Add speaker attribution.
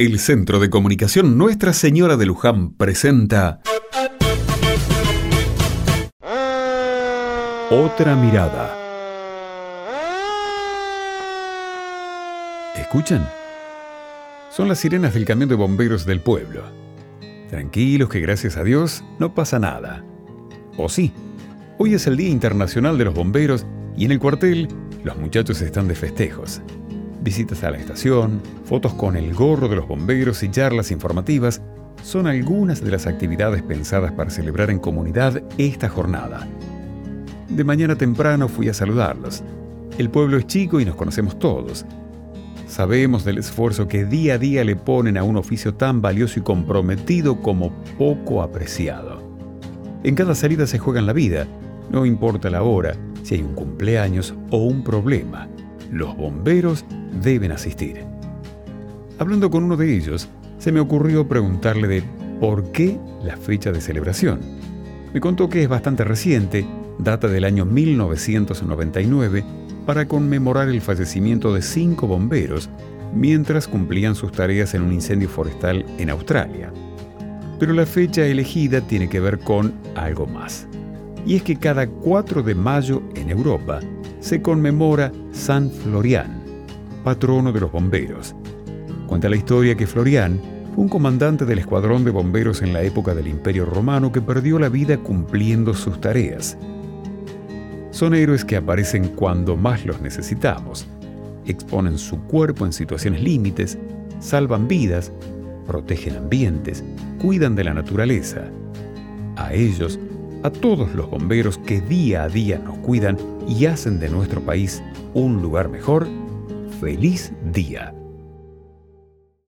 Speaker 1: El Centro de Comunicación Nuestra Señora de Luján presenta Otra mirada. ¿Escuchan? Son las sirenas del camión de bomberos del pueblo. Tranquilos que gracias a Dios no pasa nada. ¿O sí? Hoy es el Día Internacional de los Bomberos y en el cuartel los muchachos están de festejos visitas a la estación, fotos con el gorro de los bomberos y charlas informativas son algunas de las actividades pensadas para celebrar en comunidad esta jornada. De mañana temprano fui a saludarlos. El pueblo es chico y nos conocemos todos. Sabemos del esfuerzo que día a día le ponen a un oficio tan valioso y comprometido como poco apreciado. En cada salida se juegan la vida, no importa la hora, si hay un cumpleaños o un problema. Los bomberos deben asistir. Hablando con uno de ellos, se me ocurrió preguntarle de por qué la fecha de celebración. Me contó que es bastante reciente, data del año 1999, para conmemorar el fallecimiento de cinco bomberos mientras cumplían sus tareas en un incendio forestal en Australia. Pero la fecha elegida tiene que ver con algo más. Y es que cada 4 de mayo en Europa se conmemora San Florian, patrono de los bomberos. Cuenta la historia que Florian fue un comandante del escuadrón de bomberos en la época del Imperio Romano que perdió la vida cumpliendo sus tareas. Son héroes que aparecen cuando más los necesitamos, exponen su cuerpo en situaciones límites, salvan vidas, protegen ambientes, cuidan de la naturaleza. A ellos, a todos los bomberos que día a día nos cuidan y hacen de nuestro país un lugar mejor, feliz día.